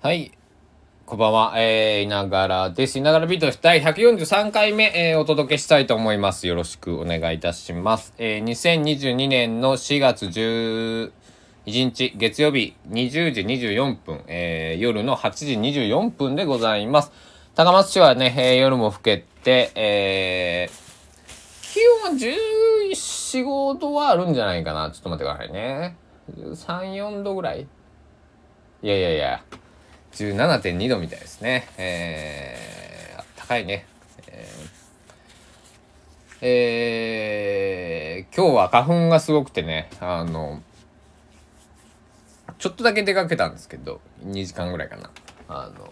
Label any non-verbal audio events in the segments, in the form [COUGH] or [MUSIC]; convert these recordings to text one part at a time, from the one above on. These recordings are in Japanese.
はい。こんばんは。えー、いながらです。いながらビートです。第143回目、えーお届けしたいと思います。よろしくお願いいたします。えー、2022年の4月11日、月曜日、20時24分、えー、夜の8時24分でございます。高松市はね、えー夜も更けて、えー、気温は14、5度はあるんじゃないかな。ちょっと待ってくださいね。3、4度ぐらい？いやいやいや。17.2度みたいですね。えー、あったかいね。えーえー今日は花粉がすごくてね、あの、ちょっとだけ出かけたんですけど、2時間ぐらいかな。あの、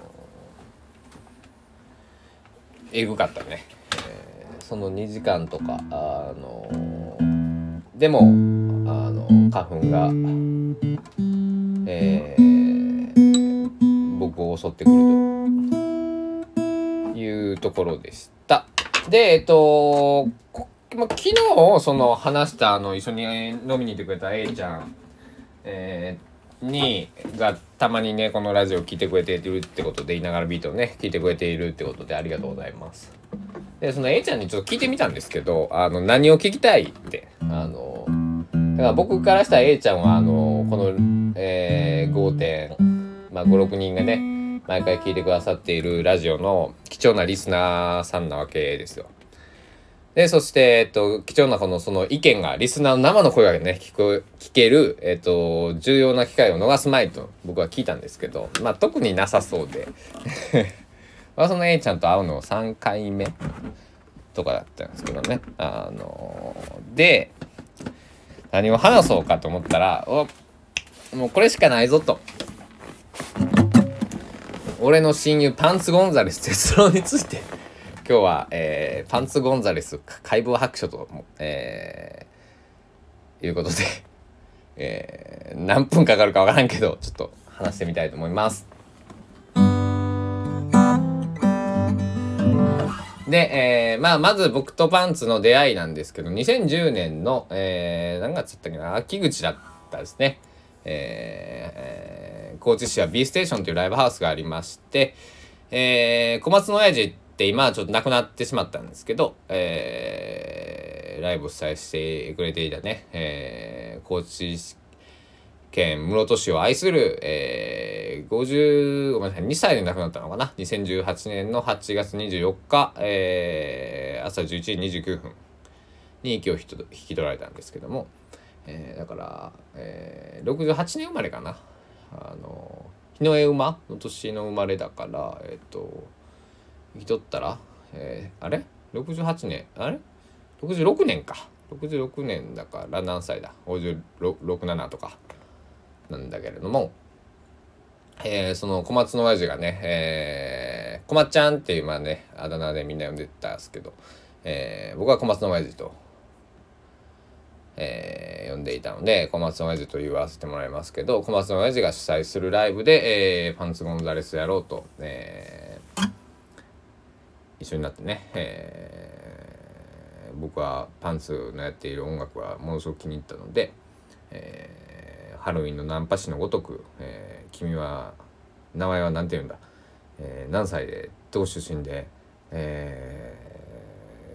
えぐかったね。えーその2時間とか、あの、でも、あの、花粉が、えー僕を襲ってくるというところでした。で、えっと、昨日その話したあの一緒に飲みに行ってくれた A ちゃん、えーにがたまにねこのラジオ聞いてくれているってことでいながらビートをね聞いてくれているってことでありがとうございます。でその A ちゃんにちょっと聞いてみたんですけどあの何を聞きたいってあのだから僕からしたら A ちゃんはあのこの、えー、5点、まあ、56人がね毎回聞いてくださっているラジオの貴重なリスナーさんなわけですよ。で、そして、えっと、貴重なこの、その意見が、リスナーの生の声がね、聞こえ、聞ける、えっと、重要な機会を逃すまいと、僕は聞いたんですけど、まあ、特になさそうで。[LAUGHS] まあ、その A ちゃんと会うの3回目とかだったんですけどね。あので、何を話そうかと思ったら、お、もうこれしかないぞと。俺の親友パンツゴンザレス哲郎について今日は、えーパンツゴンザレス解剖白書と、えーいうことで、えー何分かかるかわからんけどちょっと話してみたいと思います。で、えーまあ、まず僕とパンツの出会いなんですけど、2010年の、えー何月だったっけな、秋口だったですね。えー高知市は B ステーションというライブハウスがありまして、えー小松の親父って今はちょっと亡くなってしまったんですけど、えーライブを主催してくれていたね、えー高知県室戸市を愛する、えー、50ごめんなさい2歳で亡くなったのかな？2018年の8月24日、えー朝11時29分に息を引き取られたんですけども、えーだから、えー68年生まれかな？あの日の絵馬の年の生まれだからえっ、と生き取ったら、えーあれ？68年？あれ？66年か。66年だから何歳だ？567とか。なんだけれども、えーその小松の親父がね、えー、小松ちゃんっていうまあねあだ名でみんな呼んでたんですけど、えー僕は小松の親父と、えー呼んでいたので小松の親父と言わせてもらいますけど小松の親父が主催するライブで、えーパンツゴンザレスやろうと、えー一緒になってね、えー僕はパンツのやっている音楽はものすごく気に入ったので、えーハロウィンのナンパ師のごとく、えー君は名前は何て言うんだ、えー何歳でどこ出身で、え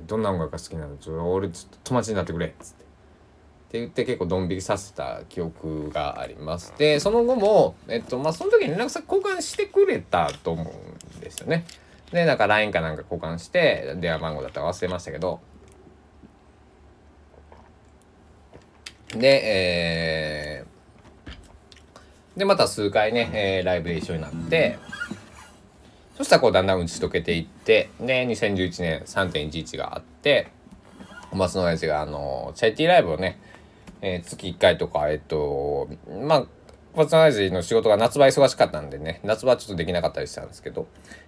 ーどんな音楽が好きなのちょ俺ちょっと友達になってくれっつって。って言って結構ドン引きさせた記憶があります。でその後もえっとまあその時に連絡先交換してくれたと思うんですよね。でなんか LINE かなんか交換して電話番号だったか忘れましたけどでえーでまた数回ね、えーライブで一緒になってそしたらこうだんだん打ち解けていってで2011年3.11があって小松の親父があのチャリティーライブをね、えー月1回とかえっとまあ小松の親父の仕事が夏場忙しかったんでね夏場ちょっとできなかったりしたんですけど、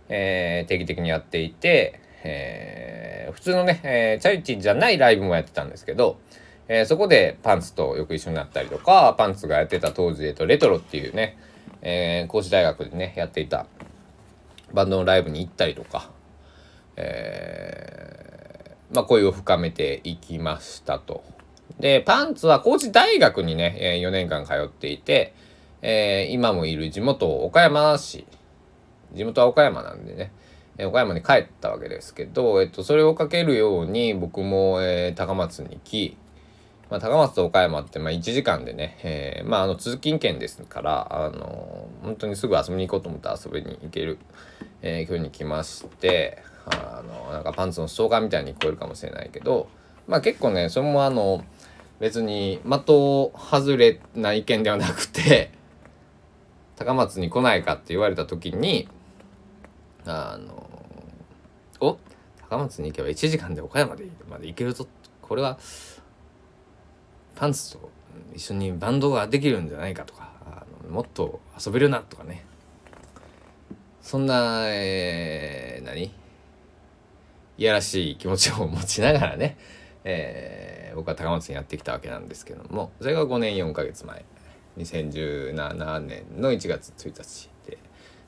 えー定期的にやっていて、えー普通のね、えーチャリティーじゃないライブもやってたんですけど、えーそこでパンツとよく一緒になったりとかパンツがやってた当時、えっと、レトロっていうね、えー高知大学でねやっていたバンドのライブに行ったりとか、えーまあ、恋を深めていきましたと。でパンツは高知大学にね、え4年間通っていて、えー、今もいる地元岡山市。地元は岡山なんでね、えー、岡山に帰ったわけですけど、えっと、それをかけるように僕も、えー、高松に来、まあ、高松と岡山ってまあ1時間でね、えー、まああの通勤圏ですからあの本当にすぐ遊びに行こうと思った遊びに行ける、えー、距離に来ましてあのなんかパンツのストーカーみたいに聞こえるかもしれないけどまあ結構ねそれもあの別に的外れな意見ではなくて [LAUGHS] 高松に来ないかって言われた時にあのお高松に行けば1時間で岡山でまで行けるぞこれはパンツと一緒にバンドができるんじゃないかとかあのもっと遊べるなとかね。そんな、えー、何？いやらしい気持ちを持ちながらね、えー、僕は高松にやってきたわけなんですけどもそれが5年4ヶ月前2017年の1月1日で、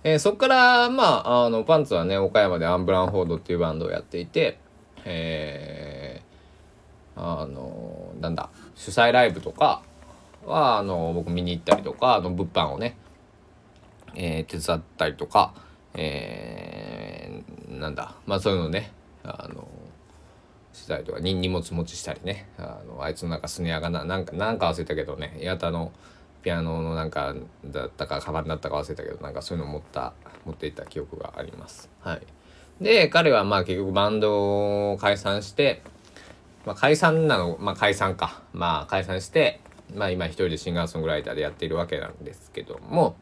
えー、そこからまああのパンツはね岡山でアンブランフォードっていうバンドをやっていてえー、あのなんだ主催ライブとかはあの僕見に行ったりとかあの物販をね、えー、手伝ったりとか、えー、なんだまあそういうのねあのしたりとか荷物持ちしたりね。あのあいつのなんかスネアがななんかなんか忘れたけどね。八幡のピアノのなんかだったかカバンだったか忘れたけどなんかそういうの持った持っていった記憶があります。はい、で彼はまあ結局バンドを解散して、まあ、解散なのまあ解散か。まあ解散してまあ今一人でシンガーソングライターでやっているわけなんですけども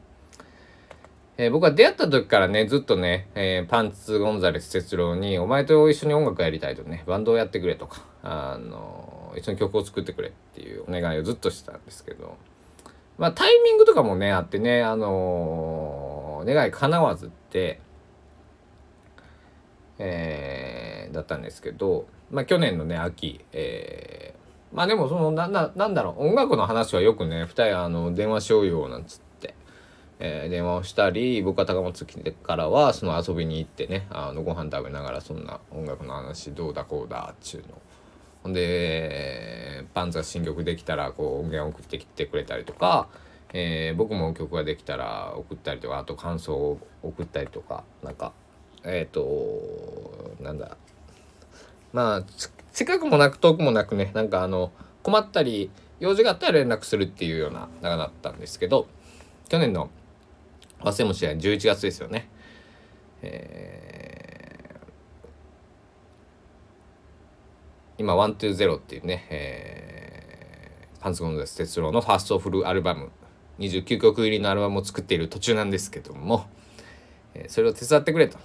えー、僕は出会った時からね、ずっとね、えー、パンツ・ゴンザレス哲郎に、お前と一緒に音楽やりたいとね、バンドをやってくれとか、あの、一緒に曲を作ってくれっていうお願いをずっとしてたんですけど、まあタイミングとかもね、あってね、あのー、願い叶わずって、えー、だったんですけど、まあ去年のね、秋、えー、まあでもその、な、な、なんだろう、音楽の話はよくね、二人あの、電話しようよ、なんつって、えー、電話をしたり僕は高松来てからはその遊びに行ってねあのご飯食べながらそんな音楽の話どうだこうだっちゅうの。ほんでパンツが新曲できたらこう音源送ってきてくれたりとか、えー、僕も曲ができたら送ったりとかあと感想を送ったりとかなんかえっ、ー、となんだまあ近くもなく遠くもなくねなんかあの困ったり用事があったら連絡するっていうような長だったんですけど去年の忘れもしない11月ですよね。えー、今、ワントゥーゼロっていうね、えー、パンツゴンザス哲郎のファーストフルアルバム、29曲入りのアルバムを作っている途中なんですけども、えー、それを手伝ってくれと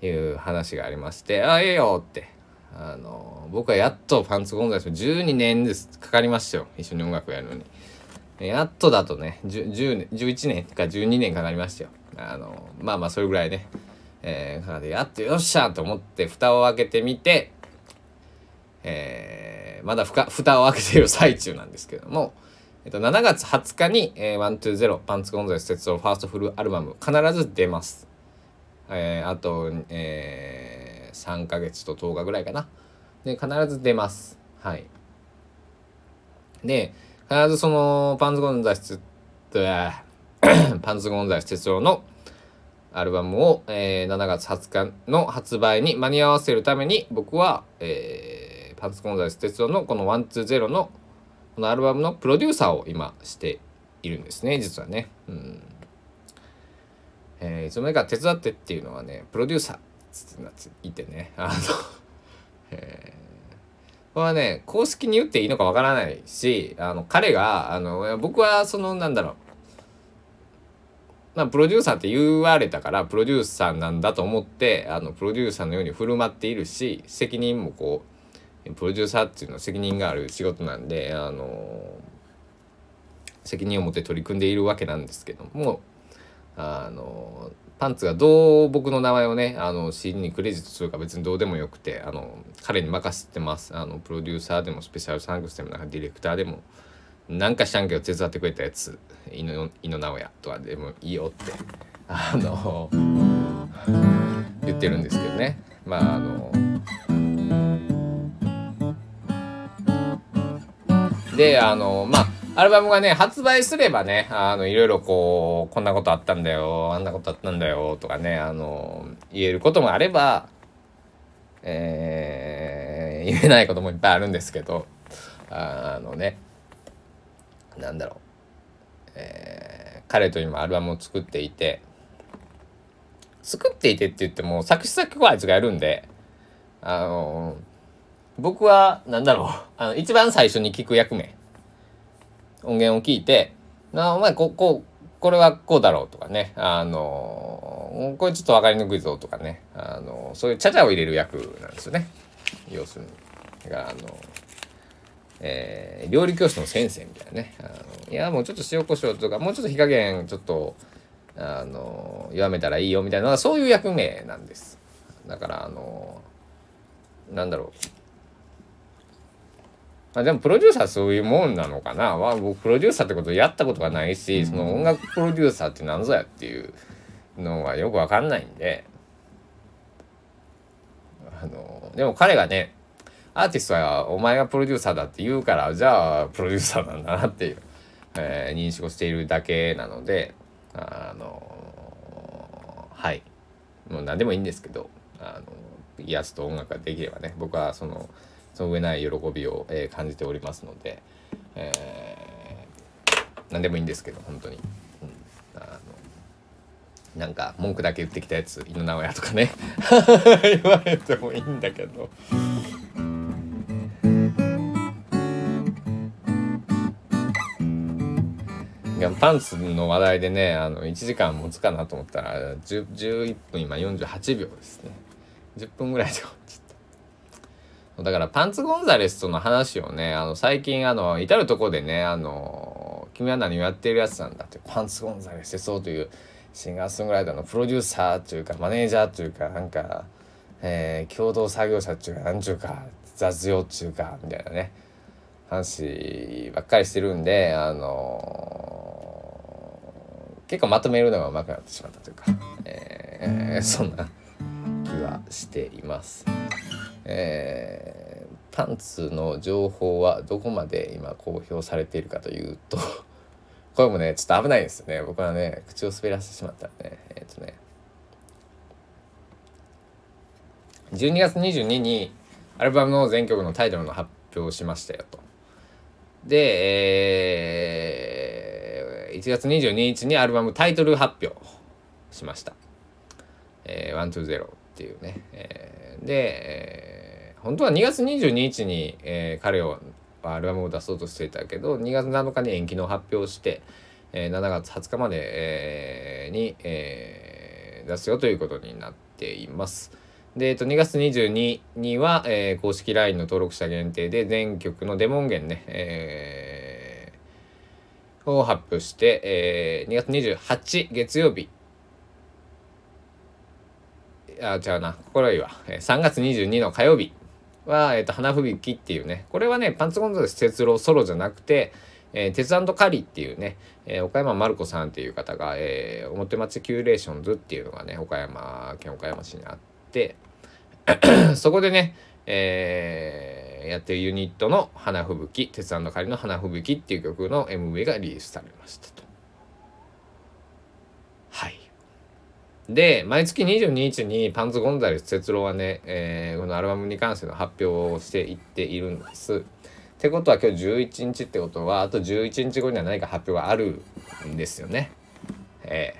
いう話がありまして、ああ、ええよって。あの僕はやっとパンツゴンザス12年ですかかりましたよ一緒に音楽やるのに。やっとだとね、10年、11年か12年かかりましたよ。あの、まあまあそれぐらいね、えー、かかって、やっとよっしゃと思って蓋を開けてみて、えー、まだふか蓋を開けている最中なんですけども、えっと、7月20日に、えー、120パンツコンザイス鉄道ファーストフルアルバム必ず出ます。えー、あと、えー、3ヶ月と10日ぐらいかな。で、必ず出ます。はい。で、必ずそのパンズゴンザイス [COUGHS] パンズゴンザイス哲郎のアルバムを、えー、7月20日の発売に間に合わせるために僕は、えー、パンツゴンザイス哲郎のこの120のこのアルバムのプロデューサーを今しているんですね実はね。うんえー、いつの間にか手伝ってっていうのはねプロデューサーって言ってねあの [LAUGHS] えーこれはね公式に言っていいのかわからないしあの彼があの僕はそのなんだろう。まあ、プロデューサーって言われたからプロデューサーなんだと思ってあのプロデューサーのように振る舞っているし責任もこうプロデューサーっていうのは責任がある仕事なんであの責任を持って取り組んでいるわけなんですけどもあのパンツがどう僕の名前をねあの CD にクレジットするか別にどうでもよくてあの彼に任せてます。あのプロデューサーでもスペシャルサンクスでもなんかディレクターでもなんかしたんけど手伝ってくれたやつ。井野直哉とかでもいいよってあの [LAUGHS] 言ってるんですけどね。まああのであのまあアルバムがね発売すればねあのいろいろこうこんなことあったんだよあんなことあったんだよとかねあの言えることもあればえー、言えないこともいっぱいあるんですけどあのねなんだろう、えー、彼と今アルバムを作っていて作っていてって言っても作詞作曲はあいつがやるんであの僕は何だろうあの一番最初に聞く役目音源を聞いて「なお前こここれはこうだろう」とかね。あのこれちょっと分かりにくいぞとかね。あのそういうちゃちゃを入れる役なんですよね。要するに。だからあのえー、料理教室の先生みたいなね。あのいやもうちょっと塩コショウとかもうちょっと火加減ちょっとあの弱めたらいいよみたいなそういう役目なんです。だからあのなんだろう。あ、でもプロデューサーそういうもんなのかな、まあ、僕プロデューサーってことやったことがないしその音楽プロデューサーって何ぞやっていうのはよくわかんないんで。あのでも彼がねアーティストはお前がプロデューサーだって言うからじゃあプロデューサーなんだなっていう、えー、認識をしているだけなのであのはい。もう何でもいいんですけどあの癒すと音楽ができればね僕はその。その上ない喜びを、えー、感じておりますので、えー、何でもいいんですけど本当に、うん、あのなんか文句だけ言ってきたやつ井野直哉とかね [LAUGHS] 言われてもいいんだけど。パンツの話題でねあの1時間持つかなと思ったら11分今48秒ですね10分ぐらいで終わっちゃった。だからパンツゴンザレスとの話をね、あの最近あの至る所でね、あの、君は何をやってるやつなんだって、パンツゴンザレスそうというシンガーソングライターのプロデューサーというかマネージャーというかなんか、えー、共同作業者っていうかなんちゅうか雑用っていうかみたいなね話ばっかりしてるんであのー、結構まとめるのがうまくなってしまったというか、えー、そんな気はしています。えー、パンツの情報はどこまで今公表されているかというと [LAUGHS] これもねちょっと危ないですね僕はね口を滑らせてしまったらねえっ、とね12月22日にアルバムの全曲のタイトルの発表をしましたよと。で、えー、1月22日にアルバムタイトル発表しました。えー、120っていうね。えー、で、えー本当は2月22日に、えー、彼をアルバムを出そうとしていたけど2月7日に延期の発表して、えー、7月20日まで、えー、に、えー、出すよということになっています。で、えっと、2月22には、えー、公式 LINE の登録者限定で全曲のデモ音源ね、えー、を発表して、えー、2月28月曜日あ、違うな。心はいいわ。3月22の火曜日は、え、ー、と、花吹雪っていうね、これはね、パンツゴンザレス哲朗ソロじゃなくて、えー、鉄カリっていうね、えー、岡山マルコさんっていう方が、えー、表町キューレーションズっていうのがね、岡山県岡山市にあって、[CLEARS THROAT] そこでね、えー、やってるユニットの花吹雪、鉄カリの花吹雪っていう曲の MV がリリースされましたと。はい。で、毎月22日にパンツ・ゴンザレス哲郎はね、えー、このアルバムに関しての発表をしていっているんです。ってことは今日11日ってことは、あと11日後には何か発表があるんですよね。え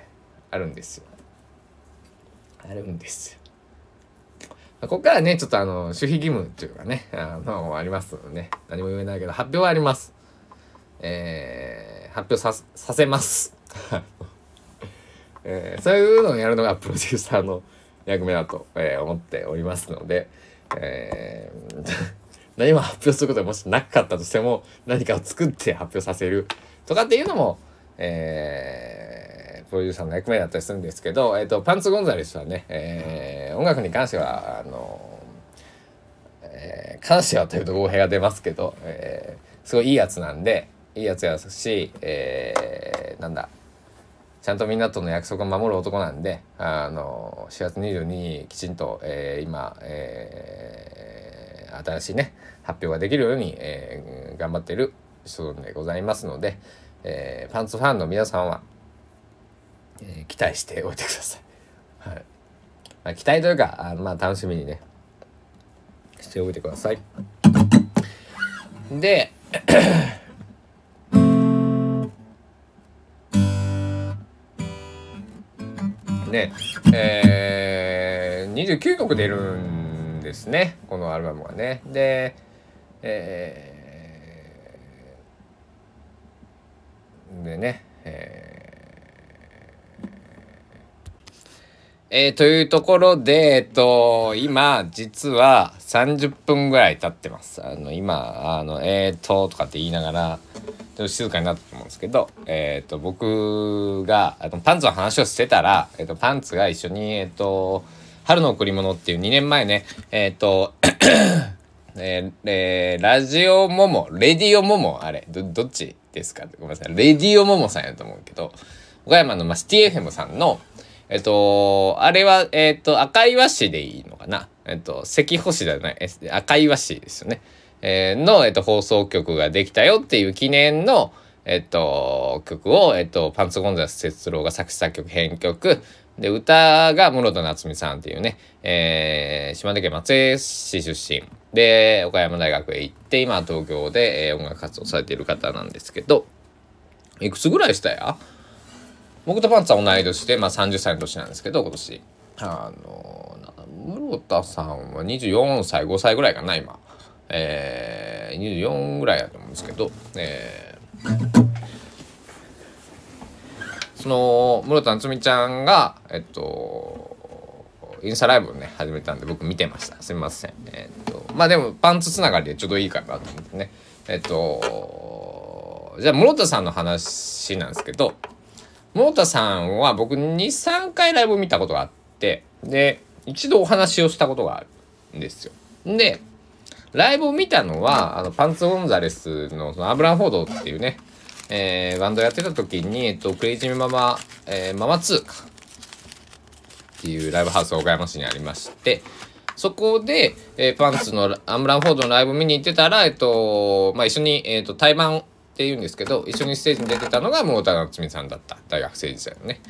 ー、あるんですよ。あるんですよ。ここからね、ちょっとあの、守秘義務っていうかね、あの、ありますのでね、何も言えないけど、発表はあります。えー、発表さ、させます。えー、そういうのをやるのがプロデューサーの役目だと、えー、思っておりますので、えー、[LAUGHS] 何も発表することがもしなかったとしても何かを作って発表させるとかっていうのも、えー、プロデューサーの役目だったりするんですけど、えーと、パンツ・ゴンザレスはね、えー、音楽に関してはあの、えー、関してはというと語弊が出ますけど、えー、すごいいいやつなんでいいやつやし、えー、なんだちゃんとみんなとの約束を守る男なんで、あの、4月22日きちんと、えー、今、えー、新しいね、発表ができるように、えー、頑張ってる人でございますので、えー、パンツファンの皆さんは、えー、期待しておいてください。[LAUGHS] はい。まあ、期待というか、あまあ楽しみにね、しておいてください。で、ね、えー、29曲出るんですね、このアルバムはね。で、えー、でね、えー、えー、というところで、えっと、今、実は30分ぐらい経ってます。あの、今、あの、えーと、とかって言いながら、静かになったと思うんですけど、え、ー、と、僕が、あのパンツの話をしてたら、え、ー、と、パンツが一緒に、え、ー、と、春の贈り物っていう2年前ね、えっ、と、[COUGHS] えー、えー、ラジオモモ、レディオモモ、あれ、ど、どっちですか？ごめんなさい。レディオモモさんやと思うけど、岡山の、まあ、シティ FM さんの、えっと、あれは、えっと、赤岩市でいいのかな？えっと、赤星じゃない、赤岩市ですよね。えー、の、えっと、放送局ができたよっていう記念の、えっと、曲を、えっと、パンツゴンザス哲郎が作詞作曲編曲、で、歌が室田夏美さんっていうね、えー、島根県松江市出身で、岡山大学へ行って、今東京で、えー、音楽活動されている方なんですけど、いくつぐらいしたや？僕とパンツは同い年で、まあ30歳の年なんですけど、今年。あの、室田さんは24歳、5歳ぐらいかな、今。えー、24ぐらいやと思うんですけど、えー、その室田夏美ちゃんがえっとインスタライブをね始めたんで僕見てました。すみません。えっとまあでもパンツつながりでちょうどいいかなと思ってね。えっとじゃあ室田さんの話なんですけど室田さんは僕23回ライブ見たことがあってで一度お話をしたことがあるんですよ。でライブを見たのは、あの、パンツ・ゴンザレスのそのアブラン・フォードっていうね、えー、バンドやってた時に、えっと、クレイジーママ、えー、ママ2か。っていうライブハウスが岡山市にありまして、そこで、えー、パンツのアムラン・フォードのライブ見に行ってたら、えっと、まあ、一緒に、えっと、対バンっていうんですけど、一緒にステージに出てたのが桃田夏美さんだった。大学生時代のね。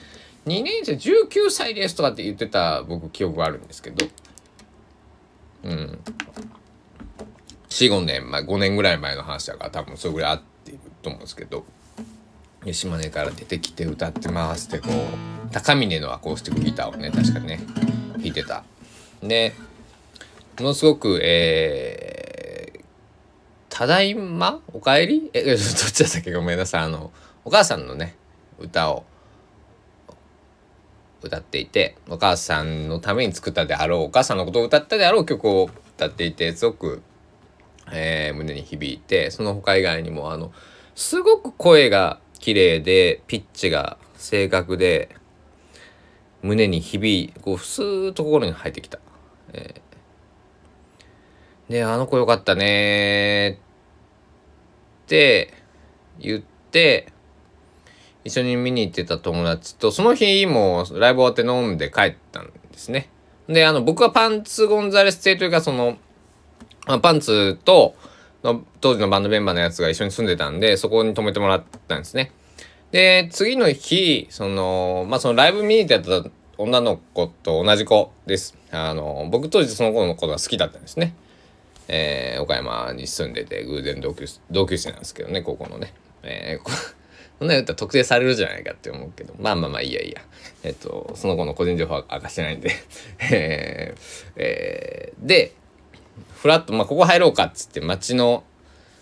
2年生19歳ですとかって言ってた僕記憶があるんですけど、うん。45年前5年ぐらい前の話だから多分それぐらい合っていると思うんですけど島根から出てきて歌ってますってこう高峰のアコースティックギターをね確かね弾いてた。でものすごくえー、ただいま？おかえり？えどっちだったっけ？ごめんなさい。あのお母さんのね歌を歌っていてお母さんのために作ったであろうお母さんのことを歌ったであろう曲を歌っていてすごくえー、胸に響いてその他以外にもあのすごく声が綺麗でピッチが正確で胸に響いこうスーッと心に入ってきた。えー、であの子よかったねって言って一緒に見に行ってた友達とその日もライブ終わって飲んで帰ったんですね。であの僕はパンツ・ゴンザレス邸というかそのまあ、パンツとの当時のバンドメンバーのやつが一緒に住んでたんでそこに泊めてもらったんですね。で次の日そのまあそのライブ見に行ってた女の子と同じ子です。あの僕当時その子のことが好きだったんですね。えー、岡山に住んでて偶然同級同級生なんですけどね高校のね。えー、[LAUGHS] そんな言ったら特定されるじゃないかって思うけどまあまあまあいやいいや。えっとその子の個人情報は明かしてないんで [LAUGHS] えー、えー、でふらっと、まあ、ここ入ろうかっつって町の、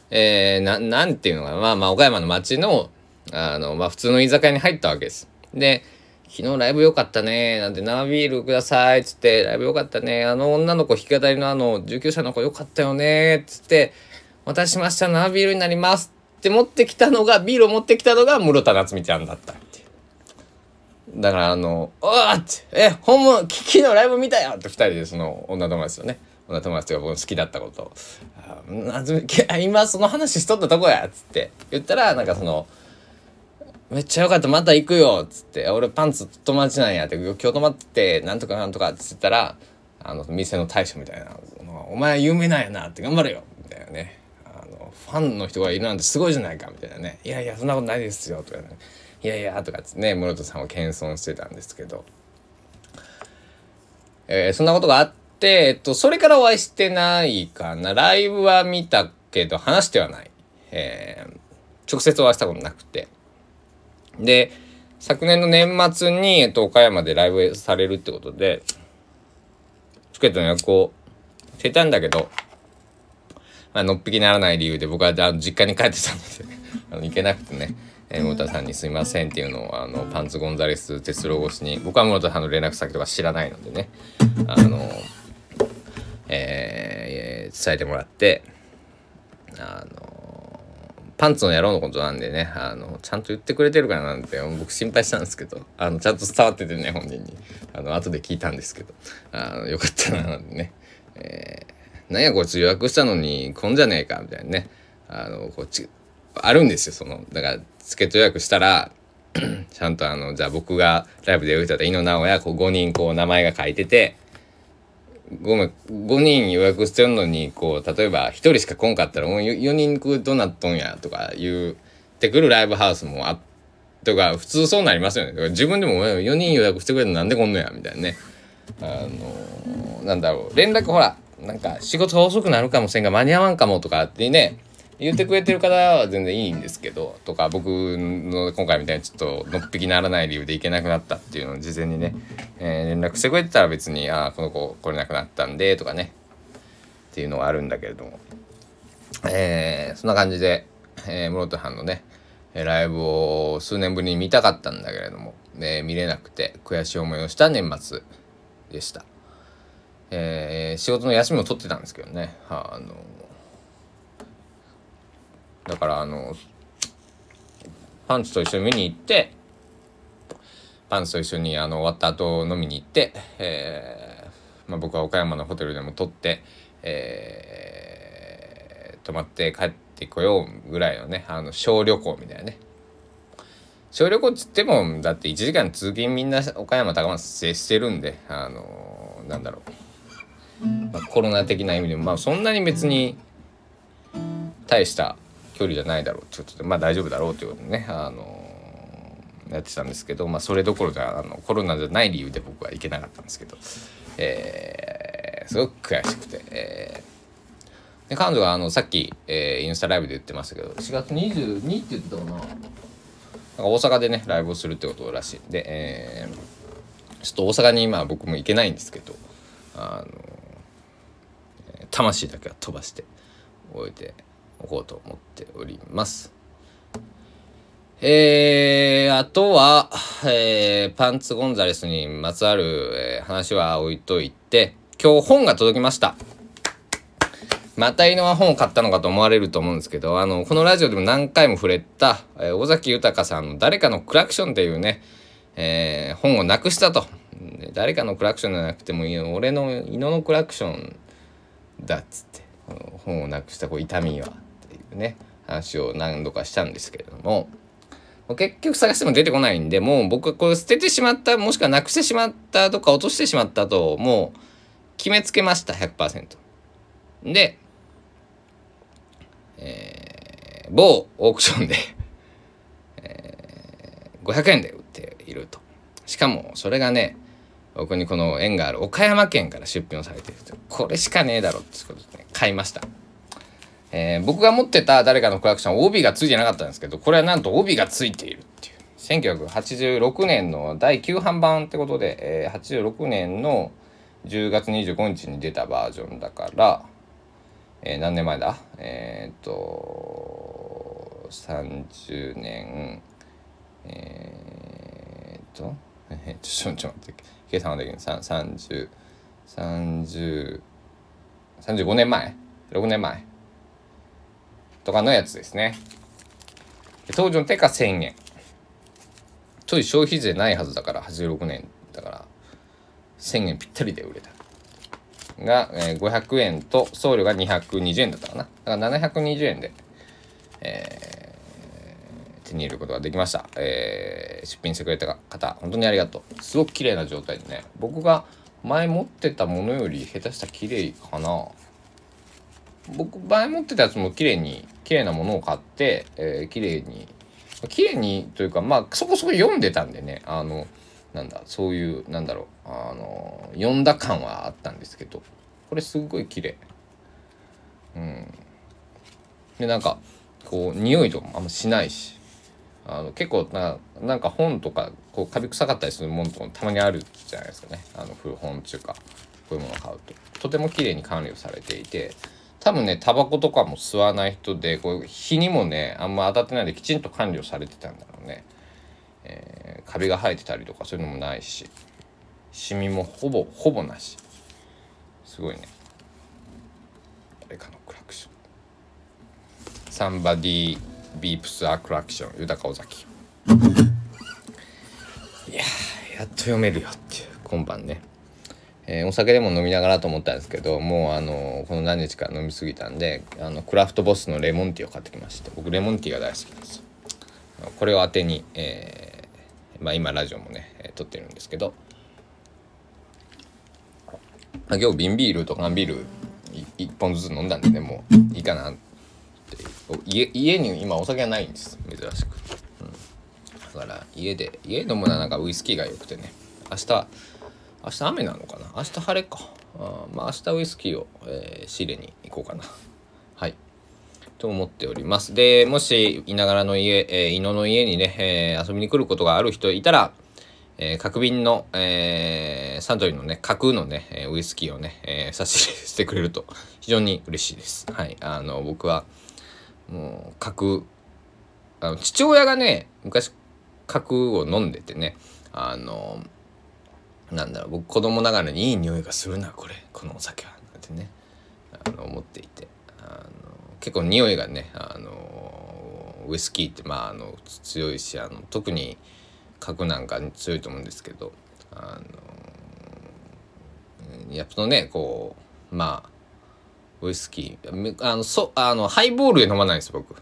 えー、な、なんていうのかな、まあまあ、岡山の町の、あの、まあ、普通の居酒屋に入ったわけです。で、昨日ライブ良かったねなんて生ビールくださいっつってライブ良かったねあの女の子弾き語りのあの19歳の子良かったよねっつって渡しました生ビールになりますって持ってきたのがビールを持ってきたのが室田夏美ちゃんだったってだからあの「おーって「え本物昨日ライブ見たよ!」って2人でその女友達とね女友達が僕好きだったこと今その話しとったとこやっつって言ったらなん。かその「めっちゃよかったまた行くよ」っつって「俺パンツ友達なん。や」って「今日泊まっててなん。とかなん。とか」って言ったらあの店の大将みたいな「お前有名なん。やな」って頑張れよみたいなねあのファンの人がいるなん。てすごいじゃないかみたいなね「いやいやそん。なことないですよ」とかね「いやいや」とかっね室戸さん。を謙遜してたん。ですけど、えー、そん。なことがあって、えっと、それからお会いしてないかな。ライブは見たけど話してはない、えー、直接お会いしたことなくて。で昨年の年末に、えっと、岡山でライブされるってことでチケットの予約をしてたんだけどまあのっぴきならない理由で僕はあの実家に帰ってたので [LAUGHS] あの行けなくてね。えー、室田さんに「すいません」っていうのをあのパンツゴンザレス鉄郎越しに僕は室田さんの連絡先とか知らないのでね。あの、えー、伝えてもらってあのパンツの野郎のことなんでねあのちゃんと言ってくれてるかななんて僕心配したんですけどあのちゃんと伝わっててね本人に。あの後で聞いたんですけどあのよかったななんてね、えー、なんやこいつ予約したのに来んじゃねえかみたいなね。あのこっちあるんですよそのだからチケット予約したら [CLEARS THROAT] ちゃんとあのじゃあ僕がライブで歌ったら井野直哉こう5人こう名前が書いててごめん5人予約してるのにこう例えば1人しか来んかったら「もう4人どうなっとんや」とか言ってくるライブハウスもあっとか普通そうなりますよね。自分でも4人予約してくれるのなんでこんのやみたいなね。あのー、なんだろう連絡ほらなんか仕事が遅くなるかもしれんが間に合わんかもとかってね言ってくれてる方は全然いいんですけどとか僕の今回みたいにちょっとのっぴきならない理由で行けなくなったっていうのを事前にね、えー、連絡してくれてたら別に「ああこの子来れなくなったんで」とかね。っていうのはあるんだけれども。えー、そんな感じで、えー、室戸藩のねライブを数年ぶりに見たかったんだけれども、ね、見れなくて悔しい思いをした年末でした。えー、仕事の休みを取ってたんですけどね、はあ、あのだからあのパンツと一緒に見に行ってパンツと一緒にあの終わった後飲みに行って、えーまあ、僕は岡山のホテルでも撮って、えー、泊まって帰ってこようぐらいのねあの小旅行みたいなね。小旅行っつってもだって1時間通勤みんな岡山高松接してるんであのー、なんだろう、まあ、コロナ的な意味でもまあそんなに別に大した距離じゃないだろうちょっとまあ大丈夫だろうということでねあのやってたんですけど、まあ、それどころじゃあのコロナじゃない理由で僕は行けなかったんですけど、えー、すごく悔しくて、えー、で彼女があのさっき、えー、インスタライブで言ってましたけど4月22って言ってたかな。なんか大阪でねライブをするってことらしい。んで、えー、ちょっと大阪に今僕も行けないんですけどあの魂だけは飛ばしておいておこうと思っております。えー、あとは、えー、パンツゴンザレスにまつわる、えー、話は置いといて、今日本が届きました。また犬は本を買ったのかと思われると思うんですけど、あの、このラジオでも何回も触れた、えー、尾崎豊さんの誰かのクラクションっていうね、えー、本をなくしたと。誰かのクラクションじゃなくてもいいよ。俺の犬のクラクションだっつって、本をなくしたこう痛みは。ね話を何度かしたんですけれども。結局探しても出てこないんでもう僕はこれ捨ててしまったもしくはなくしてしまったとか落としてしまったともう決めつけました100%で、えー、某オークションでえー、500円で売っていると。しかもそれがね僕にこの縁がある岡山県から出品をされていると。これしかねえだろってことで、ね、買いました。えー、僕が持ってた誰かのクラクション帯がついてなかったんですけどこれはなんと帯がついているっていう。1986年の第9版版ってことで、えー、86年の10月25日に出たバージョンだから、えー、何年前だ？えー、っと30年えー、っとえー、ちょっと待って計算はできる30 30 35年前？6年前？とかのやつですね。当時の定価1000円。当時消費税ないはずだから、86年だから、1000円ぴったりで売れた。が、えー、500円と送料が220円だったかな。だから720円で、えー、手に入れることができました。えー、出品してくれた方、本当にありがとう。すごく綺麗な状態でね、僕が前持ってたものより下手したら綺麗かな。僕前持ってたやつも綺麗に綺麗なものを買って、えー、綺麗に綺麗にというかまあそこそこ読んでたんでねあのなんだそういうなんだろうあの読んだ感はあったんですけどこれすごい綺麗。うん。でなんかこう匂いとかもあんましないしあの結構ななんか本とかこうカビ臭かったりするものとかたまにあるじゃないですかね。あの古本っていうかこういうものを買うと。とても綺麗に管理をされていて多分ねタバコとかも吸わない人でこう日にもねあんま当たってないできちんと管理をされてたんだろうね、えーカビが生えてたりとかそういうのもないし。シミもほぼほぼなし。すごいね。誰かのクラクション。サンバディビープスアクラクション豊か尾崎いややっと読めるよっていう今晩ね。えーお酒でも飲みながらと思ったんですけどもうあのこの何日か飲み過ぎたんであのクラフトボスのレモンティーを買ってきまして僕レモンティーが大好きですこれを当てに、えーまあ、今ラジオもね、撮ってるんですけど、まあ、今日瓶ビールと缶ビール1本ずつ飲んだんでねもういいかなって。家家に今お酒がないんです珍しく、うん、だから家で家飲むのはなんかウイスキーが良くてね明日明日雨なのかな？明日晴れか。あまあ明日ウイスキーを、えー仕入れに行こうかな。はい。と思っております。でもしいながらの家、えー、井野の家にね、えー遊びに来ることがある人いたらえー角瓶の、えーサントリーのね角のねえウイスキーをね、えー差し入れしてくれると非常に嬉しいです。はい。あの僕はもう角あの父親がね昔角を飲んでてねあのなんだろう僕子供ながらにいい匂いがするなこれこのお酒はなんてねあの思っていてあの結構匂いがねあのウイスキーってまああの強いしあの特に角なんかに強いと思うんですけどあのやっぱねこうまあウイスキーあのそあのハイボールで飲まないんです僕。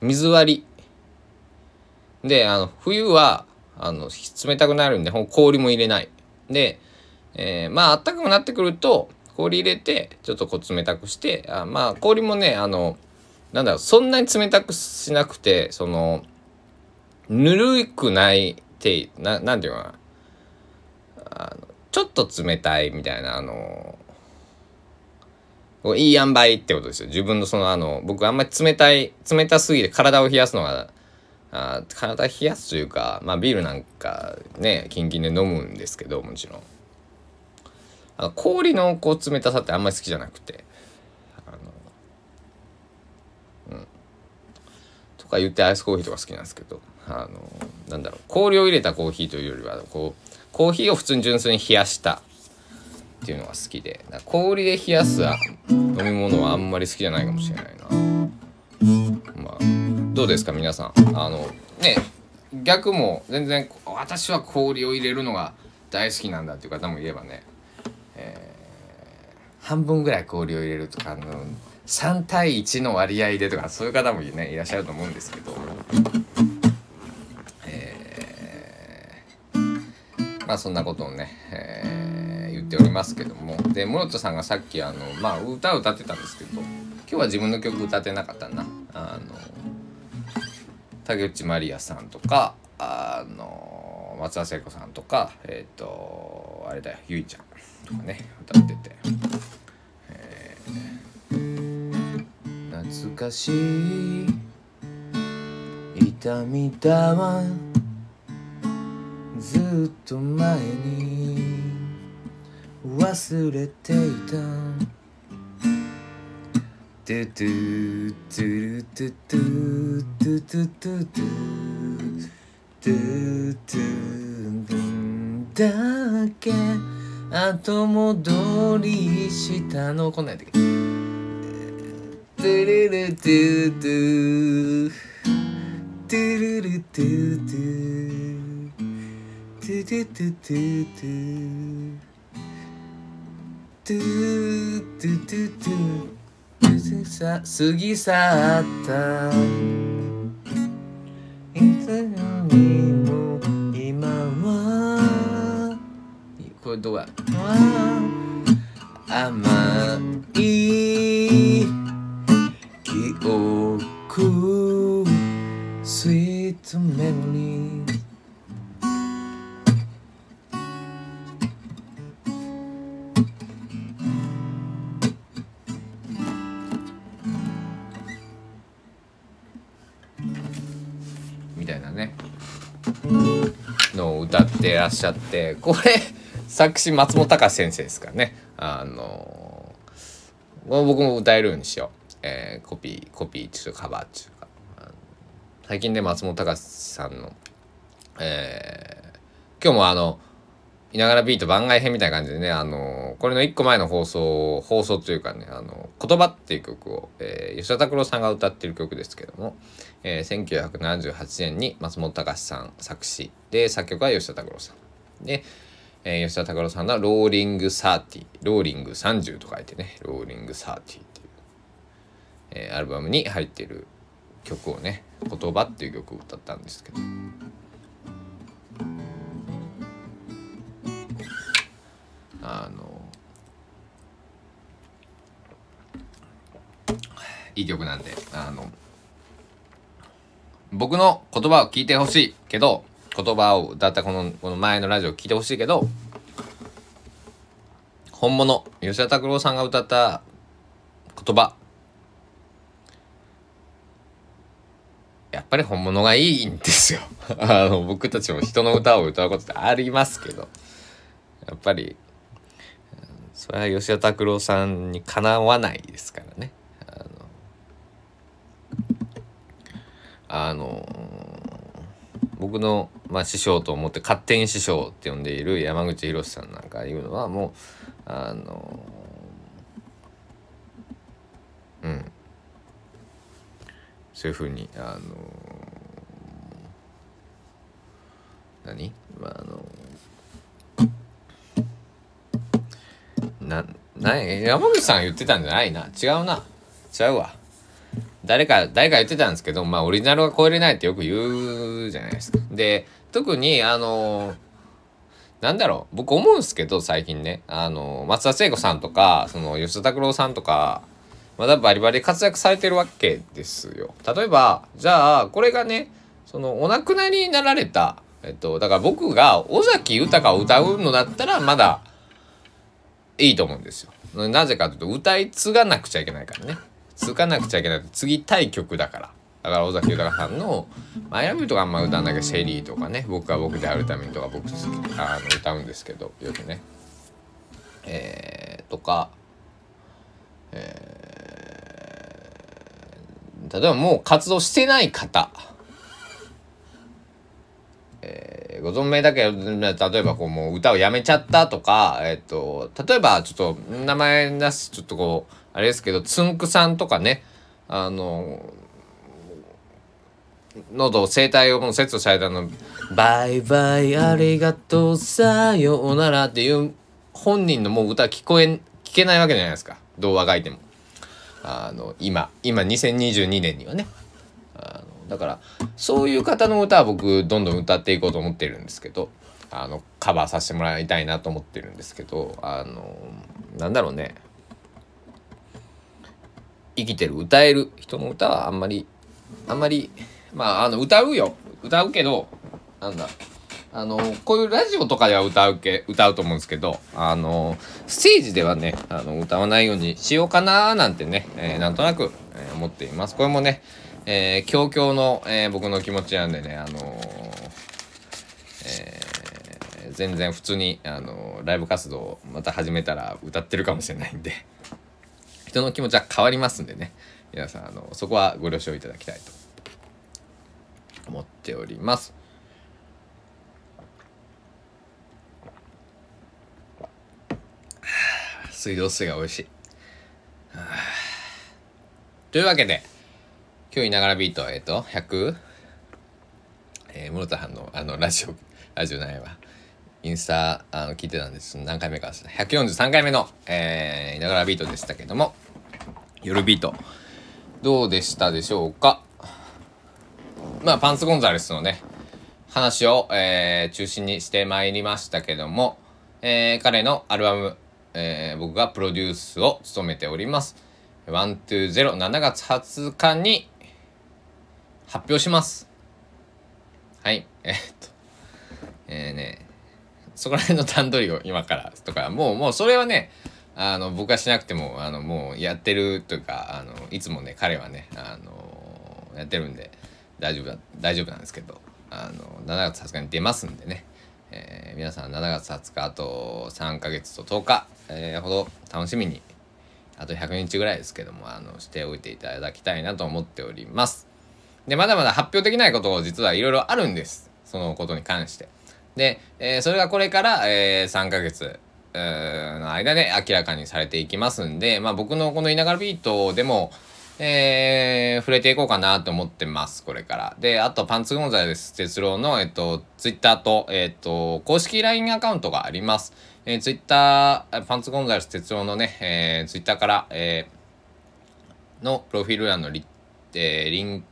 水割り。であの冬はあの冷たくなるんで氷も入れない。で、えーまああったかくなってくると氷入れてちょっとこう冷たくしてあまあ氷もねあのなんだろうそんなに冷たくしなくてそのぬるくないってななんていうのかな。あのちょっと冷たいみたいなあのいい塩梅ってことですよ。自分のそのあの僕あんまり冷たい冷たすぎて体を冷やすのがあ体冷やすというかまあビールなんかねキンキンで飲むんですけどもちろん。あ氷のこう冷たさってあんまり好きじゃなくてあのうん。とか言ってアイスコーヒーとか好きなんですけどあのなんだろう氷を入れたコーヒーというよりはこうコーヒーを普通に純粋に冷やしたっていうのが好きで氷で冷やす飲み物はあんまり好きじゃないかもしれないな。まあ。どうですか皆さん？あのね逆も全然私は氷を入れるのが大好きなんだっていう方もいればね、えー半分ぐらい氷を入れるとかあの3対1の割合でとかそういう方もねいらっしゃると思うんですけど、えーまあそんなことをね、えー言っておりますけどもで室戸さんがさっきあのまあ歌を歌ってたんですけど今日は自分の曲歌ってなかったな。あの竹内まりやさんとかあの松田聖子さんとかえっ、とあれだよゆいちゃんとかね歌ってて、えー懐かしい痛みだわ。ずっと前に忘れていた。トゥトゥトゥルトゥトゥトゥトゥトゥトゥトゥトゥトゥだけ後戻りしたのこんなんやったっけトゥルルトゥトゥトゥルルトゥトゥトゥトゥトゥトゥトゥトゥトゥトゥトゥ過ぎ去った。いつよりも今は。これどうや甘い記憶。Sweet memory てらっしゃってこれ作詞松本隆先生ですからね。あの僕も歌えるようにしよう、えー、コピーコピーっていうカバーっていうか。最近で松本隆さんのえー、今日もあのいながらビート番外編みたいな感じでね、あのこれの1個前の放送、放送というかね、あの言葉っていう曲を、えー、吉田拓郎さんが歌ってる曲ですけども、えー、1978年に松本隆さん作詞で、作曲は吉田拓郎さん。で、えー、吉田拓郎さんのローリング30、ローリング30と書いてね、ローリング30っていう、えー、アルバムに入ってる曲をね、言葉っていう曲を歌ったんですけど、あのいい曲なんであの僕の言葉を聞いてほしいけど言葉を歌ったこのこの前のラジオを聞いてほしいけど本物吉田拓郎さんが歌った言葉やっぱり本物がいいんですよ。あの僕たちも人の歌を歌うことってありますけどやっぱりそれは吉田拓郎さんにかなわないですからね。あのあの僕の、まあ、師匠と思って勝手に師匠って呼んでいる山口博さんなんかいうのはもうあのうん。そういうふうにあの何、まあ、あのな、な、山口さん言ってたんじゃないな。違うな。違うわ。誰か、誰か言ってたんですけど、まあ、オリジナルが超えれないってよく言うじゃないですか。で、特に、あのなんだろう、僕思うんですけど、最近ね、あの松田聖子さんとか、その、吉田拓郎さんとか、まだバリバリ活躍されてるわけですよ。例えば、じゃあ、これがね、その、お亡くなりになられた、えっと、だから僕が尾崎豊を歌うのだったら、まだ、いいと思うんですよ。なぜかというと歌い継がなくちゃいけないからね。継がなくちゃいけない継ぎたい曲だから。だから尾崎豊さんの「マイラブとかあんま歌わなきゃシェリー」とかね「僕は僕であるために」とか僕好きあの歌うんですけどよくね。えー、とか、えー、例えばもう活動してない方えー、ご存命だけど、例えばこうもう歌をやめちゃったとか、えっ、ー、と、例えばちょっと名前出す、ちょっとこう、あれですけど、つんくさんとかね、あの、喉、声帯をもう切除されたの、バイバイありがとうさようならっていう本人のもう歌聞こえ、聞けないわけじゃないですか。童話書いても。あの、今、今2022年にはね。だからそういう方の歌は僕どんどん歌っていこうと思ってるんですけどあのカバーさせてもらいたいなと思ってるんですけどあのなんだろうね。生きてる歌える人の歌はあんまりあんまりまああの歌うよ。歌うけどなんだ。あのこういうラジオとかでは歌うけ歌うと思うんですけどあのステージではねあの歌わないようにしようかななんてね、えー、なんとなく、えー、思っています。これもねえー、強強の、えー、僕の気持ちなんでね、あのー、えー、全然普通に、あのライブ活動をまた始めたら歌ってるかもしれないんで、人の気持ちは変わりますんでね、皆さん、あのそこはご了承いただきたいと思っております。水道水が美味しい。というわけで、今日いながらビート、えっ、ー、と、100? えー、室田さんのあのラジオ、ラジオないわ。インスタあの聞いてたんです。何回目かです。143回目の、えー、いながらビートでしたけども、夜ビート、どうでしたでしょうか？まあ、パンツ・ゴンザレスのね、話を、えー、中心にしてまいりましたけども、えー、彼のアルバム、えー、僕がプロデュースを務めております。120、7月20日に発表します。はい。えー、っと、えー、ね、そこら辺の段取りを今からとか、もう、もうそれはね、あの、僕はしなくても、あの、もうやってるというか、あの、いつもね、彼はね、あの、やってるんで、大丈夫だ、大丈夫なんですけど、あの、7月さすがに出ますんでね、え皆さん7月20日あと3ヶ月と10日、えー、ほど楽しみにあと100日ぐらいですけどもあのしておいていただきたいなと思っておりますでまだまだ発表できないことを実はいろいろあるんですそのことに関してで、えー、それがこれから、えー、3ヶ月の間で明らかにされていきますんで、まあ僕のこのいながらビートでも、えー、触れていこうかなと思ってます、これから。で、あと、パンツゴンザレス哲郎の、えっと、ツイッターと、えっと、公式 LINE アカウントがあります。えー、ツイッター、パンツゴンザレス哲郎のね、えー、ツイッターから、えー、のプロフィール欄のリ,、えー、リン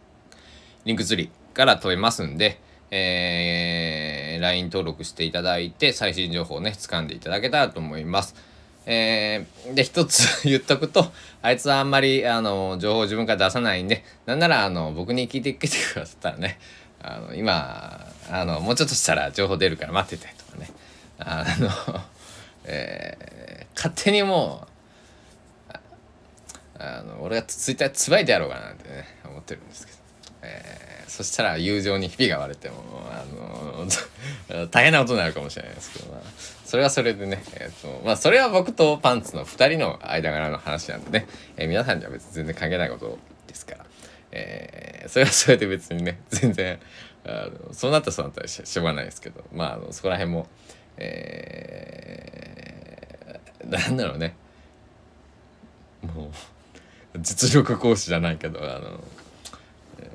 リンクツリーから飛べますんで、えー、LINE 登録していただいて、最新情報をね、掴んでいただけたらと思います。えー、で、一つ [LAUGHS] 言っとくと、あいつはあんまり、あの、情報を自分から出さないんで、なんなら、あの、僕に聞いてきてくださったらね、あの、今、あの、もうちょっとしたら情報出るから待ってて、とかね。あの、[LAUGHS] えー、勝手にもう、あの、俺がツイッターつばいてやろうかなってね、思ってるんですけど。えー、そしたら友情にひびが割れてもあの [LAUGHS] 大変なことになるかもしれないですけど、まあ、それはそれでね、えーとまあ、それは僕とパンツの2人の間柄の話なんでね、えー、皆さんには別に全然関係ないことですから、えー、それはそれで別にね全然あのそうなったそうなったらしょうがないですけどまああのそこら辺もえー、なんだろうねもう実力行使じゃないけどあの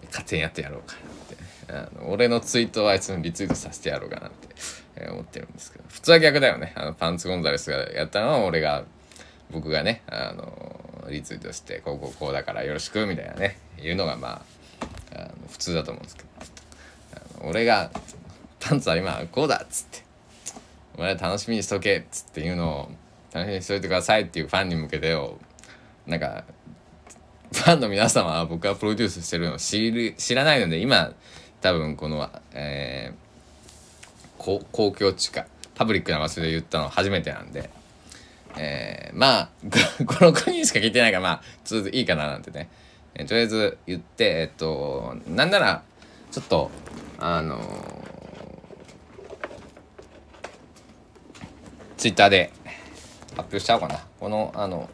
勝手にやってやろうかなって。あの俺のツイートをあいつにリツイートさせてやろうかなって、えー、思ってるんですけど。普通は逆だよね。あのパンツゴンザレスがやったのは俺が僕がねあのリツイートしてこうこうこうだからよろしくみたいなねいうのがまああの普通だと思うんですけど。あの俺がパンツは今こうだっつって。お前楽しみにしとけっつっていうのを楽しみにしといてくださいっていうファンに向けてをなんかァンの皆様は僕がプロデュースしてるの知る知らないので今多分この、えー、公共地かパブリックな場所で言ったの初めてなんで、えー、まあ [LAUGHS] この国にしか聞いてないからまあちょっといいかななんてね、えー、とりあえず言ってえっとなんならちょっとあのツイッターで発表しちゃおうかな。このあの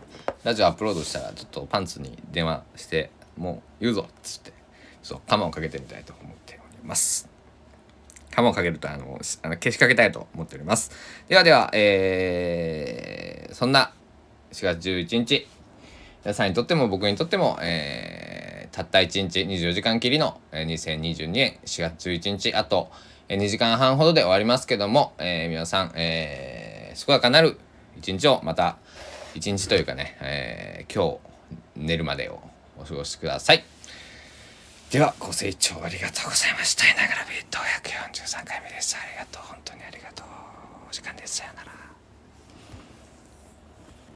ラジオアップロードしたらちょっとパンツに電話してもう言うぞっつってそうカマをかけてみたいと思っております。カマをかけるとあのあの消しかけたいと思っております。ではではえー、そんな4月11日。皆さんにとっても僕にとっても、えー、たった1日24時間きりの、2022年4月11日あと、2時間半ほどで終わりますけども、えー、皆さん、えー、健やかなる一日をまた一日というかね、えー、今日寝るまでをお過ごしください。では、ご清聴ありがとうございました。ながらビート143回目です。ありがとう。本当にありがとう。お時間です。さよなら。